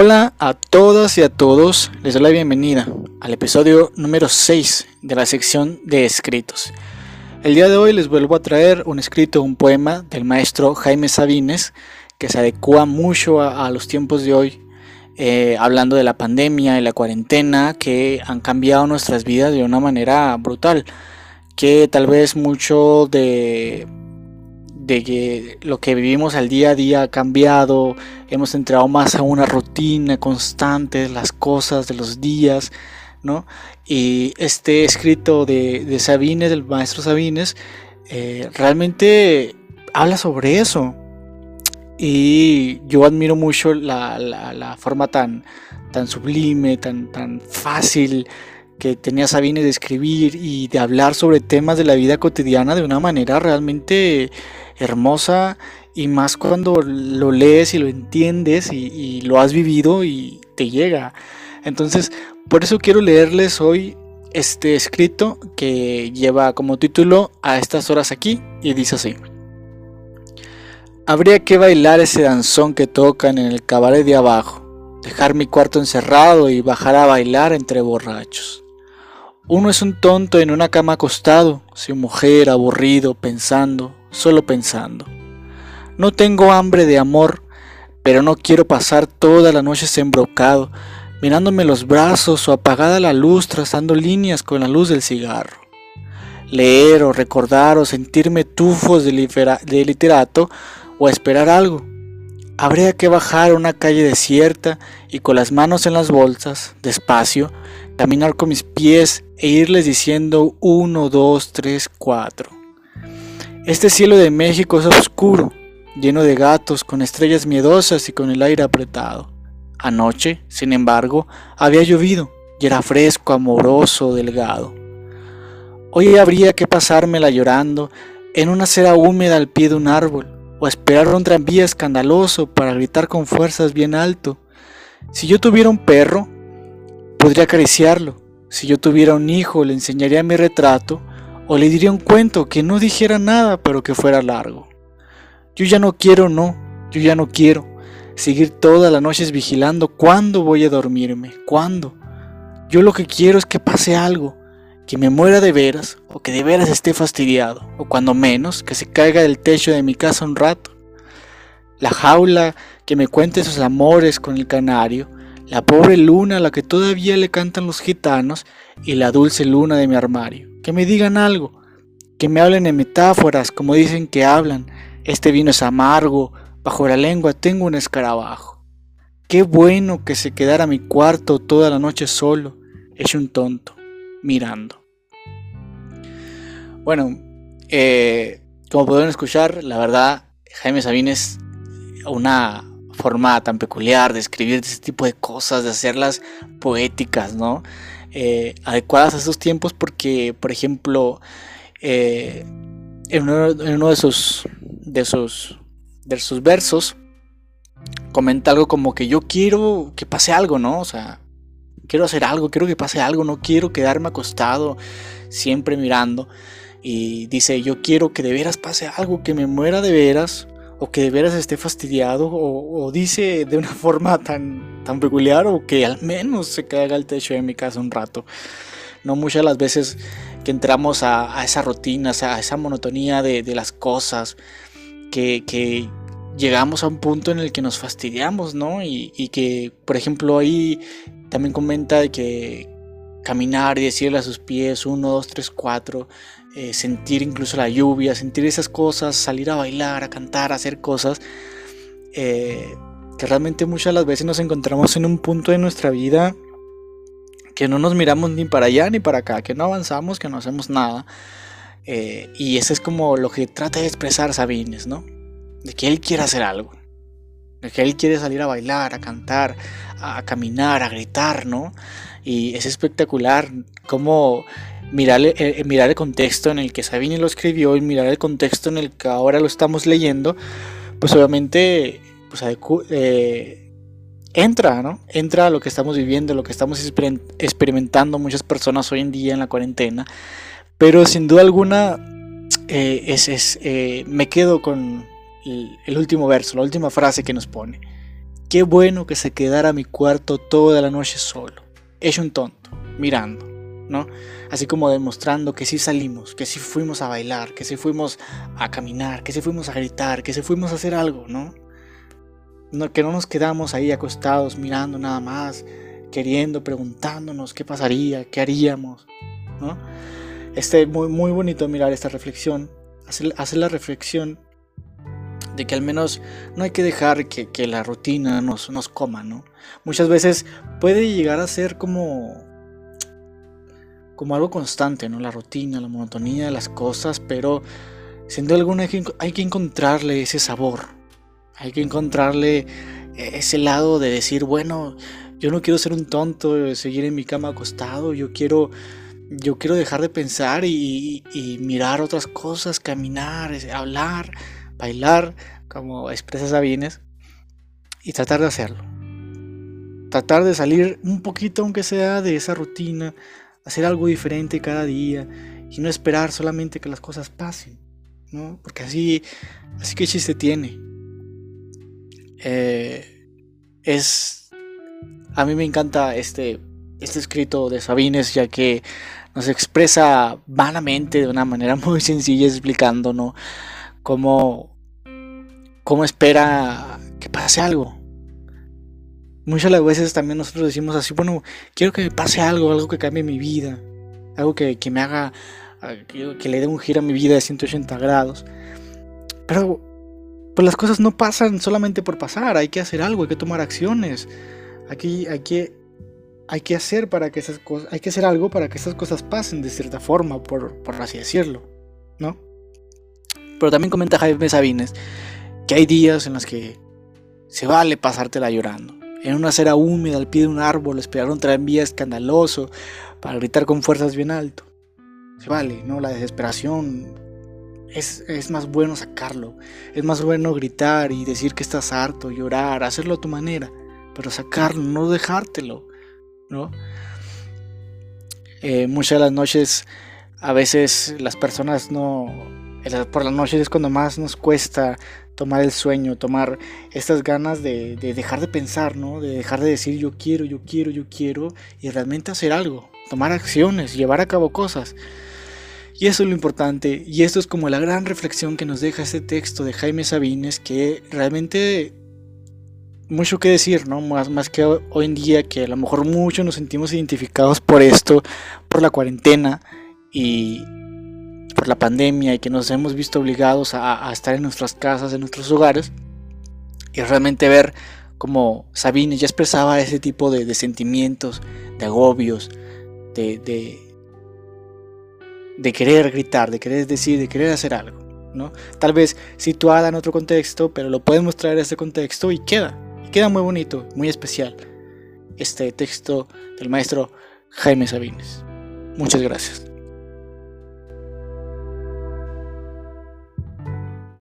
Hola a todas y a todos, les doy la bienvenida al episodio número 6 de la sección de escritos. El día de hoy les vuelvo a traer un escrito, un poema del maestro Jaime Sabines que se adecua mucho a, los tiempos de hoy, eh, hablando de la pandemia y la cuarentena que han cambiado nuestras vidas de una manera brutal, que tal vez mucho de de que lo que vivimos al día a día ha cambiado, hemos entrado más a una rutina constante las cosas, de los días, ¿no? Y este escrito de, de Sabines, del maestro Sabines, eh, realmente habla sobre eso. Y yo admiro mucho la, la, forma tan, tan sublime, tan, tan fácil que tenía Sabines de escribir y de hablar sobre temas de la vida cotidiana de una manera realmente hermosa y más cuando lo lees y lo entiendes y, lo has vivido y te llega. Entonces, por eso quiero leerles hoy este escrito que lleva como título A estas horas aquí y dice así. Habría que bailar ese danzón que tocan en el cabaret de abajo, dejar mi cuarto encerrado y bajar a bailar entre borrachos. Uno es un tonto en una cama acostado, sin mujer, aburrido, pensando, solo pensando. No tengo hambre de amor, pero no quiero pasar toda la noche sembrocado, mirándome los brazos o apagada la luz trazando líneas con la luz del cigarro. Leer o recordar o sentirme tufos de, de literato o esperar algo. Habría que bajar a una calle desierta y con las manos en las bolsas, despacio, caminar con mis pies e irles diciendo uno, dos, tres, cuatro. Este cielo de México es oscuro, lleno de gatos, con estrellas miedosas y con el aire apretado. Anoche, sin embargo, había llovido y era fresco, amoroso, delgado. Hoy habría que pasármela llorando en una acera húmeda al pie de un árbol, o esperar un tranvía escandaloso para gritar con fuerzas bien alto. Si yo tuviera un perro, podría acariciarlo. Si yo tuviera un hijo, le enseñaría mi retrato o le diría un cuento que no dijera nada pero que fuera largo. Yo ya no quiero, no, yo ya no quiero seguir todas las noches vigilando cuándo voy a dormirme, cuándo. Yo lo que quiero es que pase algo, que me muera de veras o que de veras esté fastidiado, o cuando menos que se caiga del techo de mi casa un rato. La jaula que me cuente sus amores con el canario, la pobre luna a la que todavía le cantan los gitanos y la dulce luna de mi armario que me digan algo, que me hablen en metáforas como dicen que hablan. Este vino es amargo, bajo la lengua tengo un escarabajo. Qué bueno que se quedara mi cuarto toda la noche solo, hecho un tonto, mirando. Bueno, eh, como pueden escuchar, la verdad, Jaime Sabines, una forma tan peculiar de escribir ese tipo de cosas, de hacerlas poéticas, ¿no? Eh, adecuadas a esos tiempos porque, por ejemplo, eh, en, uno, de, sus, de, sus, de sus versos comenta algo como que yo quiero que pase algo, ¿no? O sea, quiero hacer algo, quiero que pase algo, no quiero quedarme acostado siempre mirando. Y dice, yo quiero que de veras pase algo, que me muera de veras, o que de veras esté fastidiado, o, dice de una forma tan, tan peculiar, o que al menos se caiga el techo de mi casa un rato. No muchas las veces que entramos a, esa rutina, a esa monotonía de, las cosas, que, llegamos a un punto en el que nos fastidiamos, ¿no? Y, que, por ejemplo, ahí también comenta que caminar y decirle a sus pies, uno, dos, tres, cuatro, eh, sentir incluso la lluvia, sentir esas cosas, salir a bailar, a cantar, a hacer cosas, eh, que realmente muchas las veces nos encontramos en un punto de nuestra vida que no nos miramos ni para allá ni para acá, que no avanzamos, que no hacemos nada. Eh, y eso es como lo que trata de expresar Sabines, ¿no? De que él quiere hacer algo. De que él quiere salir a bailar, a cantar, a caminar, a gritar, ¿no? Y es espectacular cómo mirar, eh, eh, mirar el contexto en el que Sabini lo escribió y mirar el contexto en el que ahora lo estamos leyendo, pues obviamente pues, entra, ¿no? Entra a lo que estamos viviendo, lo que estamos experimentando muchas personas hoy en día en la cuarentena. Pero sin duda alguna, es, me quedo con el último verso, la última frase que nos pone. Qué bueno que se quedara mi cuarto toda la noche solo, hecho un tonto, mirando, ¿no? Así como demostrando que sí salimos, que sí fuimos a bailar, que sí fuimos a caminar, que sí fuimos a gritar, que sí fuimos a hacer algo, ¿no? no que no nos quedamos ahí acostados mirando nada más, queriendo, preguntándonos qué pasaría, qué haríamos, ¿no? Este, muy, muy bonito mirar esta reflexión, hacer, la reflexión de que al menos no hay que dejar que, que la rutina nos, nos coma, ¿no? Muchas veces puede llegar a ser como como algo constante, ¿no? La rutina, la monotonía las cosas, pero siendo alguna hay que, hay que encontrarle ese sabor, hay que encontrarle ese lado de decir, bueno, yo no quiero ser un tonto, seguir en mi cama acostado, yo quiero, yo quiero dejar de pensar y, mirar otras cosas, caminar, hablar, bailar, como expresa Sabines, y tratar de hacerlo. Tratar de salir un poquito, aunque sea, de esa rutina, hacer algo diferente cada día y no esperar solamente que las cosas pasen, ¿no? Porque así, así que chiste tiene. Eh, es, a mí me encanta este, este escrito de Sabines, ya que nos expresa vanamente de una manera muy sencilla explicando, ¿no? Cómo, cómo espera que pase algo. Muchas veces también nosotros decimos así, bueno, quiero que pase algo, algo que cambie mi vida, algo que, que me haga, que le dé un giro a mi vida de 180 grados. Pero pues las cosas no pasan solamente por pasar, hay que hacer algo, hay que tomar acciones. Aquí hay que, hay que hacer para que esas cosas, hay que hacer algo para que esas cosas pasen de cierta forma, por, por así decirlo, ¿no? Pero también comenta Jaime Sabines que hay días en los que se vale pasártela llorando en una acera húmeda al pie de un árbol, esperar un tranvía escandaloso para gritar con fuerzas bien alto. Se vale, ¿no? La desesperación es, es, más bueno sacarlo. Es más bueno gritar y decir que estás harto, llorar, hacerlo a tu manera. Pero sacarlo, no dejártelo, ¿no? Eh, muchas de las noches, a veces las personas no... Por las noches es cuando más nos cuesta tomar el sueño, tomar estas ganas de, dejar de pensar, ¿no? De dejar de decir yo quiero, yo quiero, yo quiero y realmente hacer algo, tomar acciones, llevar a cabo cosas. Y eso es lo importante y esto es como la gran reflexión que nos deja este texto de Jaime Sabines que realmente mucho que decir, ¿no? Más, más que hoy en día que a lo mejor muchos nos sentimos identificados por esto, por la cuarentena y, por la pandemia y que nos hemos visto obligados a, estar en nuestras casas, en nuestros hogares, y realmente ver como Sabine ya expresaba ese tipo de, sentimientos, de agobios, de, de, querer gritar, de querer decir, de querer hacer algo. ¿no? Tal vez situada en otro contexto, pero lo podemos traer a este contexto y queda, queda muy bonito, muy especial este texto del maestro Jaime Sabines. Muchas gracias.